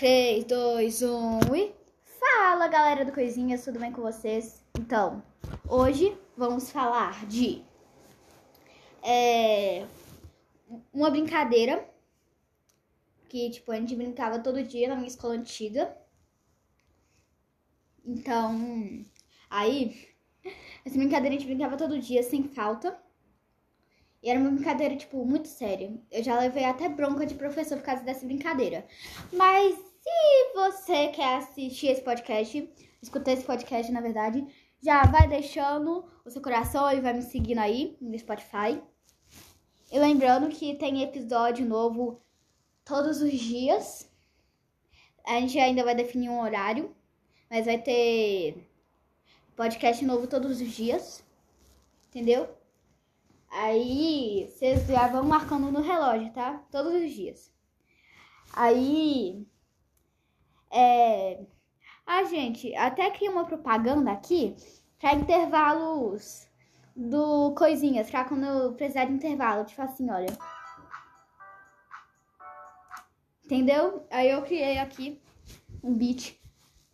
3, 2, 1 e. Fala galera do Coisinhas, tudo bem com vocês? Então, hoje vamos falar de. É, uma brincadeira que, tipo, a gente brincava todo dia na minha escola antiga. Então, aí, essa brincadeira a gente brincava todo dia sem falta. E era uma brincadeira, tipo, muito séria. Eu já levei até bronca de professor por causa dessa brincadeira. Mas se você quer assistir esse podcast, escutar esse podcast, na verdade, já vai deixando o seu coração e vai me seguindo aí no Spotify. E lembrando que tem episódio novo todos os dias. A gente ainda vai definir um horário, mas vai ter podcast novo todos os dias. Entendeu? Aí vocês já vão marcando no relógio, tá? Todos os dias. Aí. É. Ah, gente, até criei uma propaganda aqui para intervalos do coisinhas, pra quando eu precisar de intervalo. Tipo assim, olha. Entendeu? Aí eu criei aqui um beat.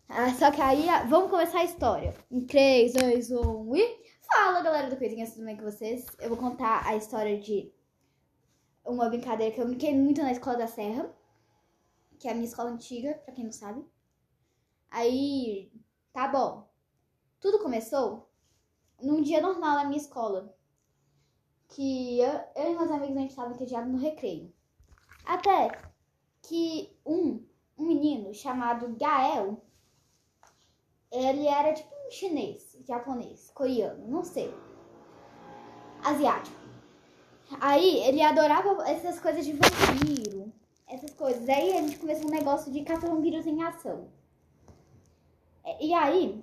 Ah, só que aí, vamos começar a história. Em 3, 2, 1 e. Fala galera do Coisinhas, tudo bem com vocês? Eu vou contar a história de uma brincadeira que eu brinquei muito na escola da Serra, que é a minha escola antiga, pra quem não sabe. Aí, tá bom. Tudo começou num dia normal na minha escola, que eu, eu e meus amigos a gente tava entediados no recreio. Até que um, um menino chamado Gael, ele era tipo um chinês, japonês, coreano, não sei. Asiático. Aí ele adorava essas coisas de vampiro, essas coisas. Aí a gente começou um negócio de caça vampiros em ação. E aí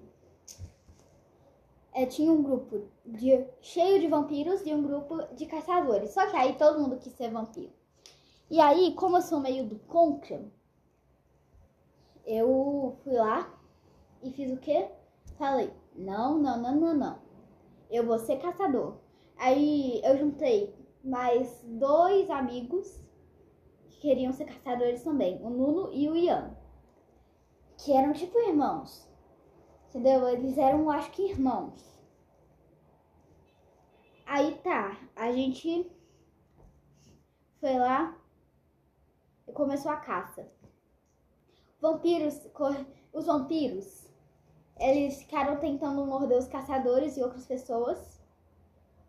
é, tinha um grupo de, cheio de vampiros e um grupo de caçadores. Só que aí todo mundo quis ser vampiro. E aí, como eu sou meio do contra, eu fui lá e fiz o quê? Falei, não, não, não, não, não. Eu vou ser caçador. Aí eu juntei mais dois amigos queriam ser caçadores também, o Nuno e o Ian. Que eram tipo irmãos. Entendeu? Eles eram, acho que, irmãos. Aí tá, a gente foi lá e começou a caça. Vampiros, os vampiros eles ficaram tentando morder os caçadores e outras pessoas.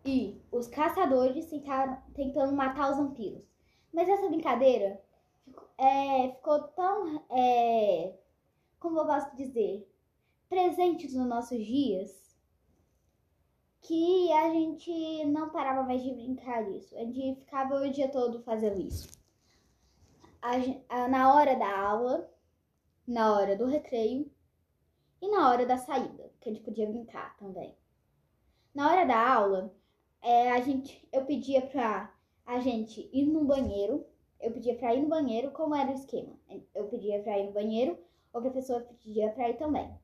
E os caçadores ficaram tentando matar os vampiros. Mas essa brincadeira é, ficou tão. É, como eu gosto de dizer? Presente nos nossos dias. Que a gente não parava mais de brincar disso. A gente ficava o dia todo fazendo isso. A, a, na hora da aula, na hora do recreio, e na hora da saída, que a gente podia brincar também. Na hora da aula, é, a gente, eu pedia pra a gente ir no banheiro. Eu pedia pra ir no banheiro, como era o esquema? Eu pedia pra ir no banheiro, o professor pedia pra ir também.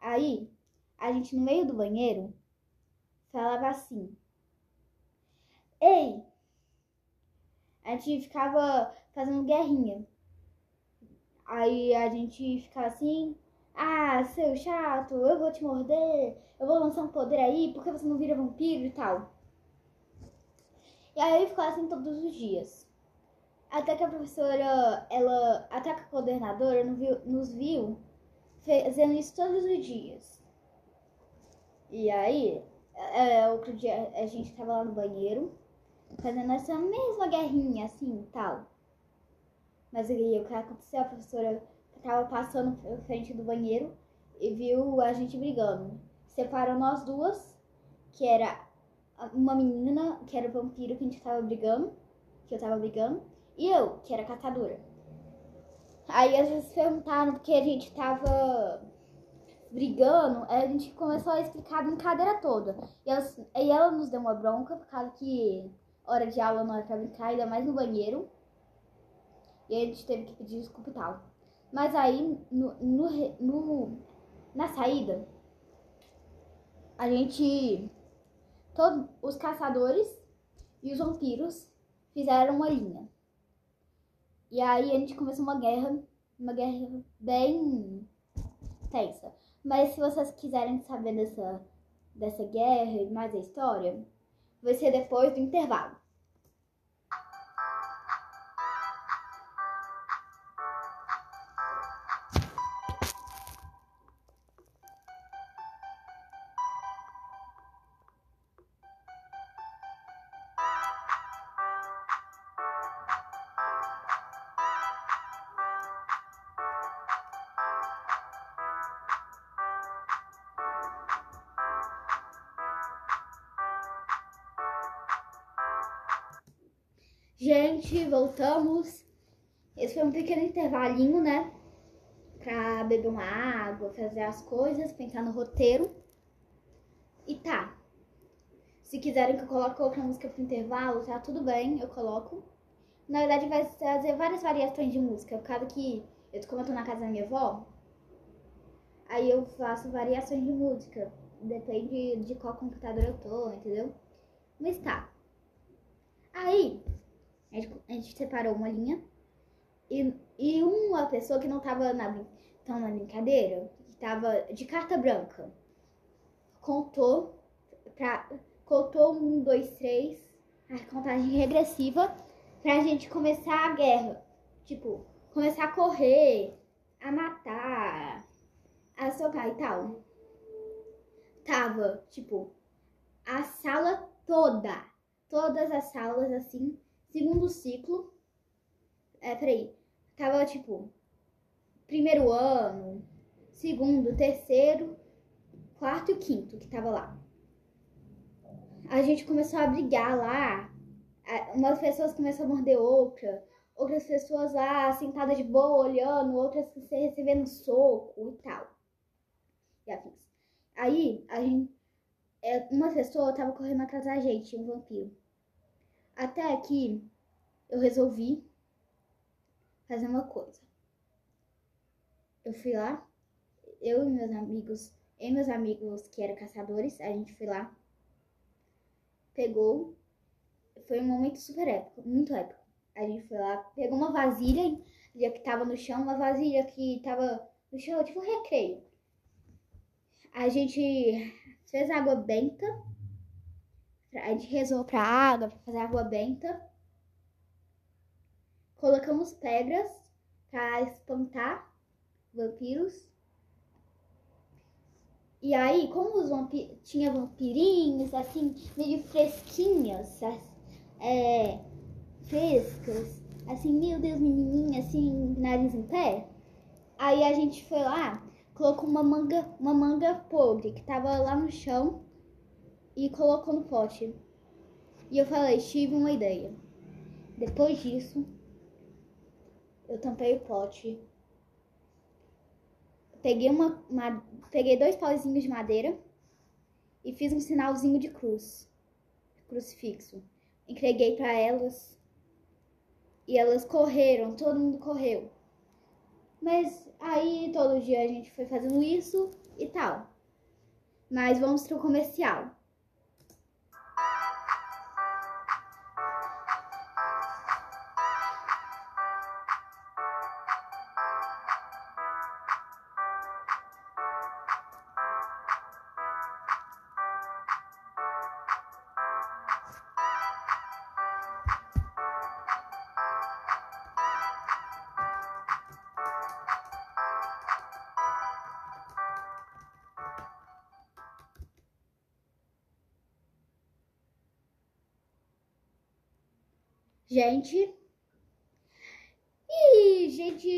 Aí, a gente no meio do banheiro falava assim: Ei! A gente ficava fazendo guerrinha. Aí a gente ficava assim, ah, seu chato, eu vou te morder, eu vou lançar um poder aí, porque você não vira vampiro e tal. E aí ficou assim todos os dias. Até que a professora, ela, até que a coordenadora nos viu fazendo isso todos os dias. E aí, é, outro dia a gente tava lá no banheiro, fazendo essa mesma guerrinha assim tal. Mas aí o que aconteceu? A professora tava passando na frente do banheiro e viu a gente brigando. Separou nós duas, que era uma menina, que era vampiro que a gente tava brigando, que eu tava brigando, e eu, que era catadora. Aí às vezes perguntaram porque a gente tava brigando, a gente começou a explicar a brincadeira toda. E, elas, e ela nos deu uma bronca, por causa que hora de aula não era pra brincar, ainda mais no banheiro. E a gente teve que pedir desculpa e tal. Mas aí, no, no, no, na saída, a gente. Todos os caçadores e os vampiros fizeram uma linha. E aí a gente começou uma guerra, uma guerra bem tensa. Mas se vocês quiserem saber dessa, dessa guerra e mais a história, vai ser depois do intervalo. Gente, voltamos. Esse foi um pequeno intervalinho, né? Pra beber uma água, fazer as coisas, pensar no roteiro. E tá. Se quiserem que eu coloque outra música pro intervalo, tá tudo bem, eu coloco. Na verdade, vai trazer várias variações de música. Por causa que, eu, como eu tô na casa da minha avó, aí eu faço variações de música. Depende de qual computador eu tô, entendeu? Mas tá. Aí, a gente, separou uma linha. E, e uma pessoa que não tava na, tão na brincadeira, que tava de carta branca, contou pra, contou um, dois, três, a contagem regressiva pra gente começar a guerra. Tipo, começar a correr, a matar, a socar e tal. Tava, tipo, a sala toda, todas as salas assim, segundo ciclo. É, peraí. Tava tipo primeiro ano, segundo, terceiro, quarto e quinto que tava lá. A gente começou a brigar lá. Umas pessoas começaram a morder outra. Outras pessoas lá sentadas de boa, olhando, outras recebendo soco e tal. E afins. Aí, a gente. É, uma pessoa tava correndo atrás da gente, um vampiro. Até aqui eu resolvi fazer uma coisa. Eu fui lá, eu e meus amigos, e meus amigos que eram caçadores, a gente foi lá, pegou, foi um momento super épico, muito épico. A gente foi lá, pegou uma vasilha que tava no chão, uma vasilha que tava no chão, tipo um recreio. A gente fez água benta a gente rezou pra água, pra fazer água benta. Colocamos pedras pra espantar vampiros. E aí, como os tinha vampirinhos, assim, meio fresquinhos, é, frescas, assim, meu Deus, menininha, assim, nariz em pé. Aí a gente foi lá, colocou uma manga, uma manga podre que tava lá no chão e colocou no pote. E eu falei, tive uma ideia. Depois disso, eu tampei o pote. Peguei, uma, uma, peguei dois pauzinhos de madeira e fiz um sinalzinho de cruz, crucifixo. Entreguei para elas e elas correram, todo mundo correu. Mas aí todo dia a gente foi fazendo isso e tal. Mas vamos pro comercial. Gente. E, gente,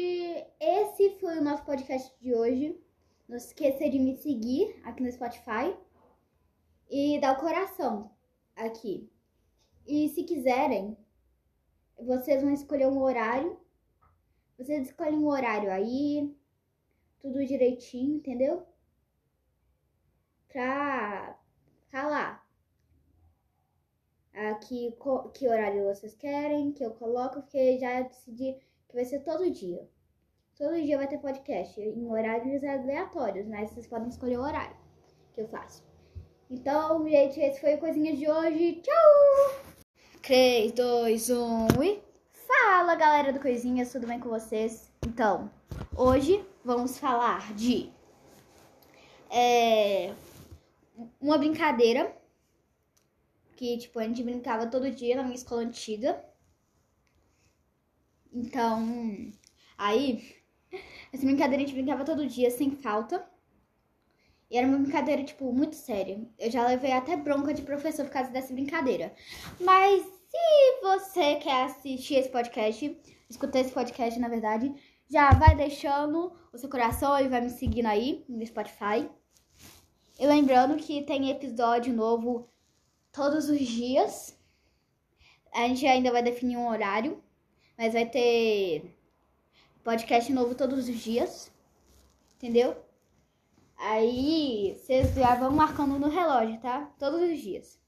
esse foi o nosso podcast de hoje. Não se esqueça de me seguir aqui no Spotify e dar o coração aqui. E se quiserem, vocês vão escolher um horário. Vocês escolhem um horário aí, tudo direitinho, entendeu? Pra falar ah, que, que horário vocês querem, que eu coloco, porque já decidi que vai ser todo dia. Todo dia vai ter podcast em horários aleatórios, mas vocês podem escolher o horário que eu faço. Então, gente, esse foi o Coisinha de hoje. Tchau! 3, 2, 1 e... Fala galera do Coisinhas, tudo bem com vocês? Então, hoje vamos falar de é, uma brincadeira que tipo a gente brincava todo dia na minha escola antiga. Então, aí essa brincadeira a gente brincava todo dia sem falta. E era uma brincadeira, tipo, muito séria. Eu já levei até bronca de professor por causa dessa brincadeira. Mas se você quer assistir esse podcast, escutar esse podcast, na verdade, já vai deixando o seu coração e vai me seguindo aí no Spotify. E lembrando que tem episódio novo todos os dias. A gente ainda vai definir um horário, mas vai ter podcast novo todos os dias. Entendeu? Aí vocês já vão marcando no relógio, tá? Todos os dias.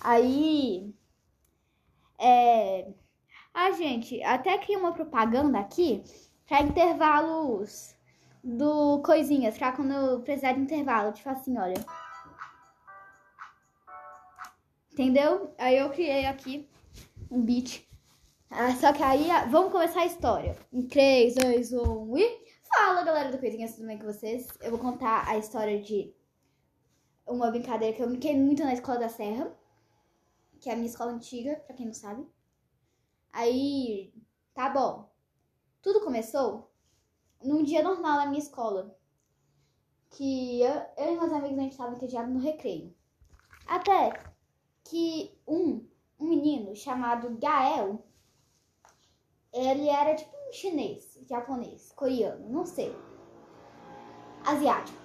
Aí. É. Ah, gente, até criei uma propaganda aqui para intervalos do coisinhas, pra quando eu precisar de intervalo. Tipo assim, olha. Entendeu? Aí eu criei aqui um beat. Ah, só que aí, vamos começar a história. Em 3, 2, 1 e. Fala galera do Coisinhas, tudo bem com vocês? Eu vou contar a história de uma brincadeira que eu brinquei muito na escola da Serra, que é a minha escola antiga, pra quem não sabe. Aí, tá bom. Tudo começou num dia normal na minha escola, que eu, eu e meus amigos a gente tava entediados no recreio. Até que um, um menino chamado Gael, ele era tipo um chinês japonês, coreano, não sei. Asiático.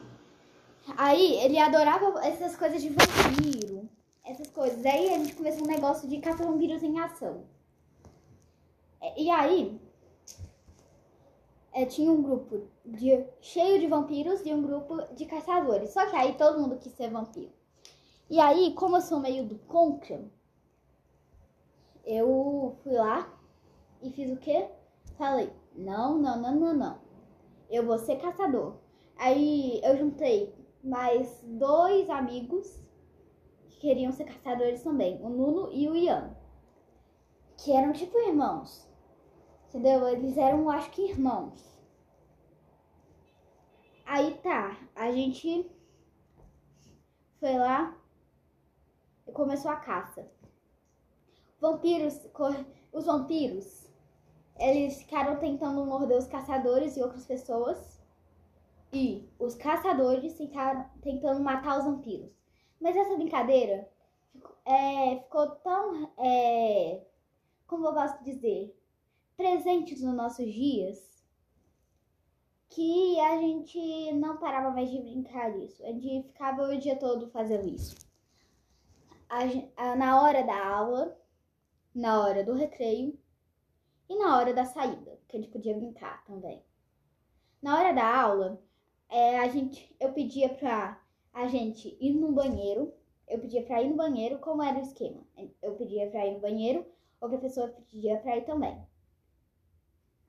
Aí ele adorava essas coisas de vampiro, essas coisas. Aí a gente começou um negócio de caçar vampiros em ação. E aí é, tinha um grupo de, cheio de vampiros e um grupo de caçadores. Só que aí todo mundo quis ser vampiro. E aí, como eu sou meio do contra, eu fui lá e fiz o quê? Falei, não, não, não, não, não. Eu vou ser caçador. Aí eu juntei mais dois amigos que queriam ser caçadores também, o Nuno e o Ian, que eram tipo irmãos. Entendeu? Eles eram, acho que, irmãos. Aí tá, a gente foi lá começou a caça. Vampiros, os vampiros eles ficaram tentando morder os caçadores e outras pessoas. E os caçadores ficaram tentando matar os vampiros. Mas essa brincadeira é, ficou tão. É, como eu de dizer? Presente nos nossos dias. Que a gente não parava mais de brincar disso. A gente ficava o dia todo fazendo isso. A, a, na hora da aula, na hora do recreio, e na hora da saída, que a gente podia brincar também. Na hora da aula, é, a gente, eu pedia pra a gente ir no banheiro. Eu pedia pra ir no banheiro, como era o esquema? Eu pedia pra ir no banheiro, o professor pedia pra ir também.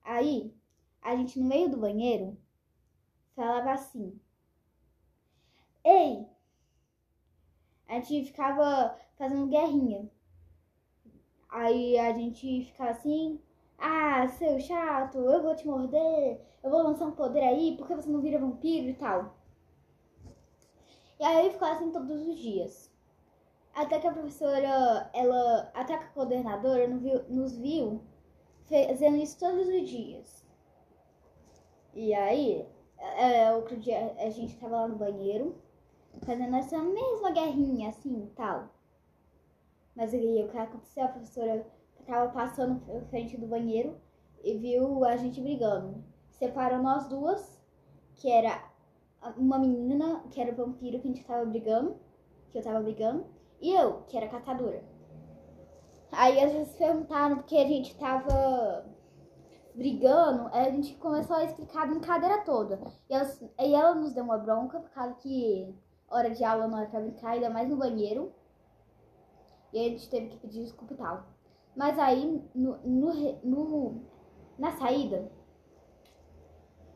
Aí, a gente no meio do banheiro falava assim: Ei! A gente ficava fazendo guerrinha. Aí a gente ficava assim, ah, seu chato, eu vou te morder, eu vou lançar um poder aí, porque você não vira vampiro e tal. E aí ficou assim todos os dias. Até que a professora, ela, até que a coordenadora nos viu fazendo isso todos os dias. E aí, é, outro dia a gente tava lá no banheiro, fazendo essa mesma guerrinha assim tal. Mas aí o que aconteceu? A professora tava passando na frente do banheiro e viu a gente brigando. Separou nós duas, que era uma menina, que era vampiro, que a gente tava brigando, que eu tava brigando, e eu, que era caçadora. Aí as vezes perguntaram porque a gente tava brigando, a gente começou a explicar a brincadeira toda. E, elas, e ela nos deu uma bronca, por causa que hora de aula não era pra brincar, ainda mais no banheiro. E a gente teve que pedir desculpa e tal. Mas aí, no, no, no, na saída,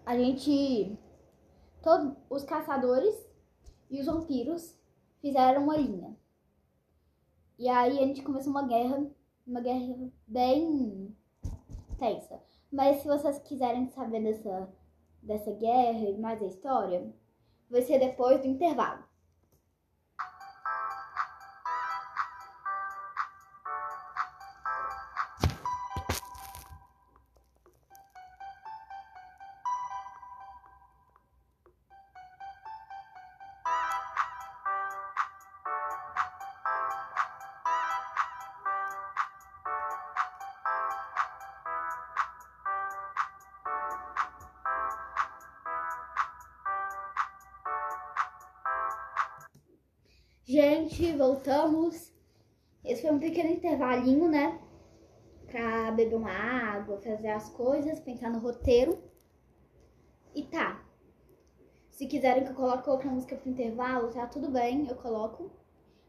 a gente. Todos os caçadores e os vampiros fizeram uma linha. E aí a gente começou uma guerra, uma guerra bem extensa. Mas se vocês quiserem saber dessa, dessa guerra e mais a história, vai ser depois do intervalo. Gente, voltamos. Esse foi um pequeno intervalinho, né? Pra beber uma água, fazer as coisas, pensar no roteiro. E tá. Se quiserem que eu coloque outra música pro intervalo, tá tudo bem, eu coloco.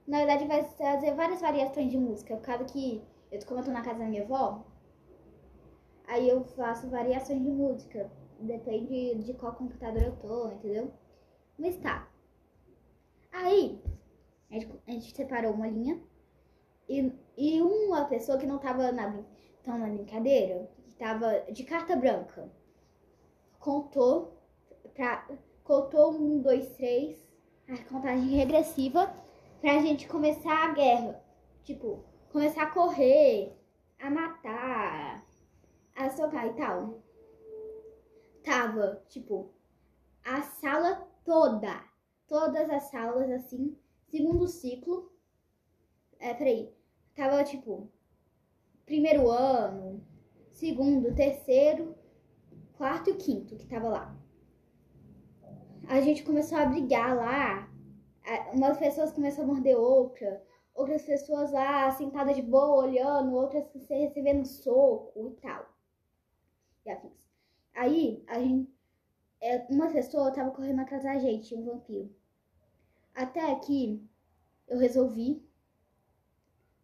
Na verdade, vai trazer várias variações de música. Por causa que eu, como eu tô na casa da minha avó, aí eu faço variações de música. Depende de qual computador eu tô, entendeu? Mas tá. Aí, a gente, a gente separou uma linha. E, e uma pessoa que não tava na, tão na brincadeira, que tava de carta branca, contou pra, contou um, dois, três, a contagem regressiva pra gente começar a guerra. Tipo, começar a correr, a matar, a socar e tal. Tava, tipo, a sala toda, todas as salas assim, segundo ciclo. É, peraí. Tava tipo primeiro ano, segundo, terceiro, quarto e quinto que tava lá. A gente começou a brigar lá. Umas pessoas começaram a morder outra. Outras pessoas lá sentadas de boa, olhando, outras recebendo soco e tal. E afins. Aí, a gente. É, uma pessoa tava correndo atrás da gente, um vampiro. Até aqui, eu resolvi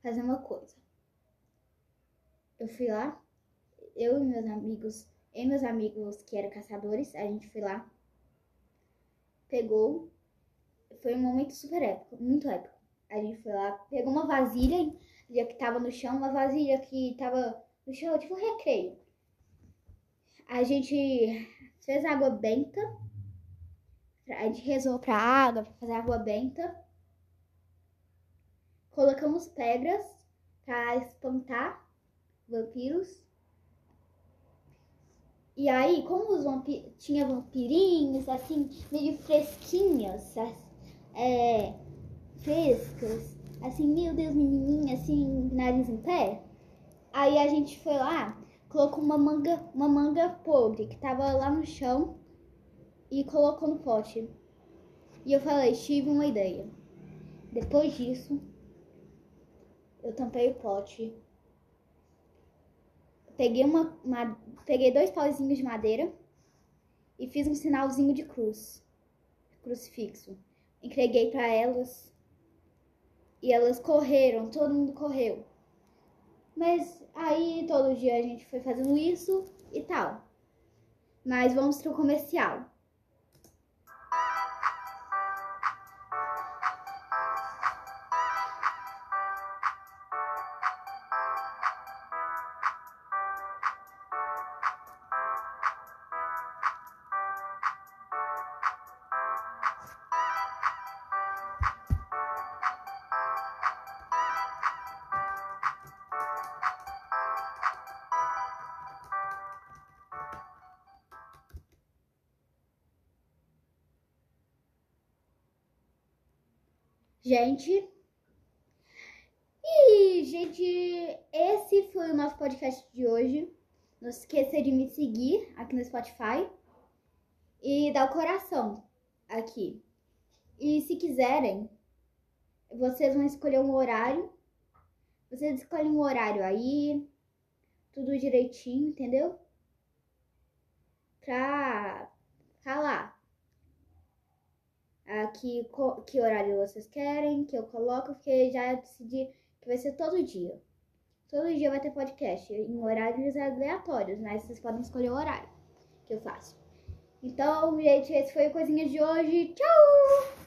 fazer uma coisa. Eu fui lá, eu e meus amigos, e meus amigos que eram caçadores, a gente foi lá, pegou, foi um momento super épico, muito épico. A gente foi lá, pegou uma vasilha que tava no chão, uma vasilha que tava no chão, tipo um recreio. A gente fez água benta a gente rezou pra água, pra fazer água benta. Colocamos pedras para espantar vampiros. E aí, como os vampiros tinha vampirinhos assim, meio fresquinhas, é, frescas, assim, meu Deus, menininha, assim, nariz em pé. Aí a gente foi lá, colocou uma manga, uma manga podre que tava lá no chão e colocou no pote. E eu falei, tive uma ideia. Depois disso, eu tampei o pote. Peguei, uma, uma, peguei dois pauzinhos de madeira e fiz um sinalzinho de cruz, crucifixo. Entreguei para elas e elas correram, todo mundo correu. Mas aí todo dia a gente foi fazendo isso e tal. Mas vamos pro comercial. Gente. E, gente, esse foi o nosso podcast de hoje. Não se esqueça de me seguir aqui no Spotify e dar o coração aqui. E se quiserem, vocês vão escolher um horário. Vocês escolhem um horário aí, tudo direitinho, entendeu? Pra falar aqui que horário vocês querem, que eu coloco, porque já decidi que vai ser todo dia. Todo dia vai ter podcast em horários aleatórios, mas vocês podem escolher o horário que eu faço. Então, gente, esse foi o Coisinhas de hoje. Tchau!